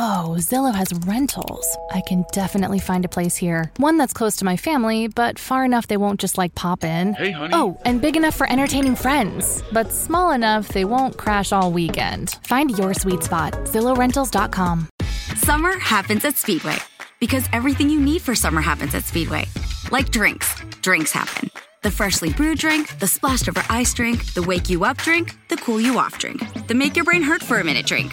Oh, Zillow has rentals. I can definitely find a place here. One that's close to my family, but far enough they won't just like pop in. Hey, honey. Oh, and big enough for entertaining friends, but small enough they won't crash all weekend. Find your sweet spot. ZillowRentals.com. Summer happens at Speedway because everything you need for summer happens at Speedway. Like drinks, drinks happen. The freshly brewed drink, the splashed over ice drink, the wake you up drink, the cool you off drink, the make your brain hurt for a minute drink.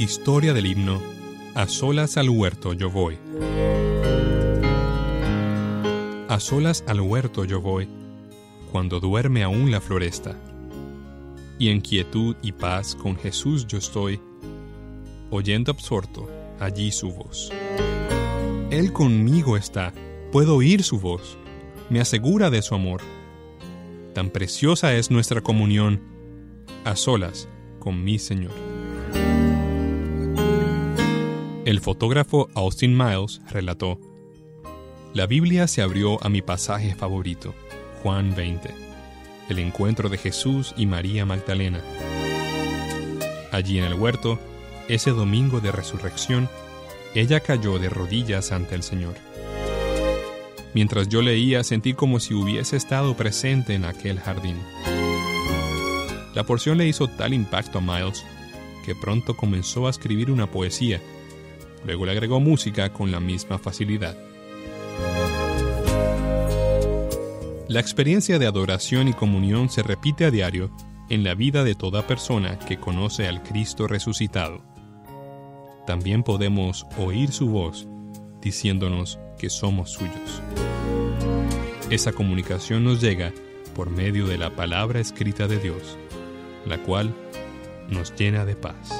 Historia del himno A solas al huerto yo voy. A solas al huerto yo voy, cuando duerme aún la floresta. Y en quietud y paz con Jesús yo estoy, oyendo absorto allí su voz. Él conmigo está, puedo oír su voz, me asegura de su amor. Tan preciosa es nuestra comunión, a solas con mi Señor. El fotógrafo Austin Miles relató, La Biblia se abrió a mi pasaje favorito, Juan 20, el encuentro de Jesús y María Magdalena. Allí en el huerto, ese domingo de resurrección, ella cayó de rodillas ante el Señor. Mientras yo leía, sentí como si hubiese estado presente en aquel jardín. La porción le hizo tal impacto a Miles que pronto comenzó a escribir una poesía. Luego le agregó música con la misma facilidad. La experiencia de adoración y comunión se repite a diario en la vida de toda persona que conoce al Cristo resucitado. También podemos oír su voz diciéndonos que somos suyos. Esa comunicación nos llega por medio de la palabra escrita de Dios, la cual nos llena de paz.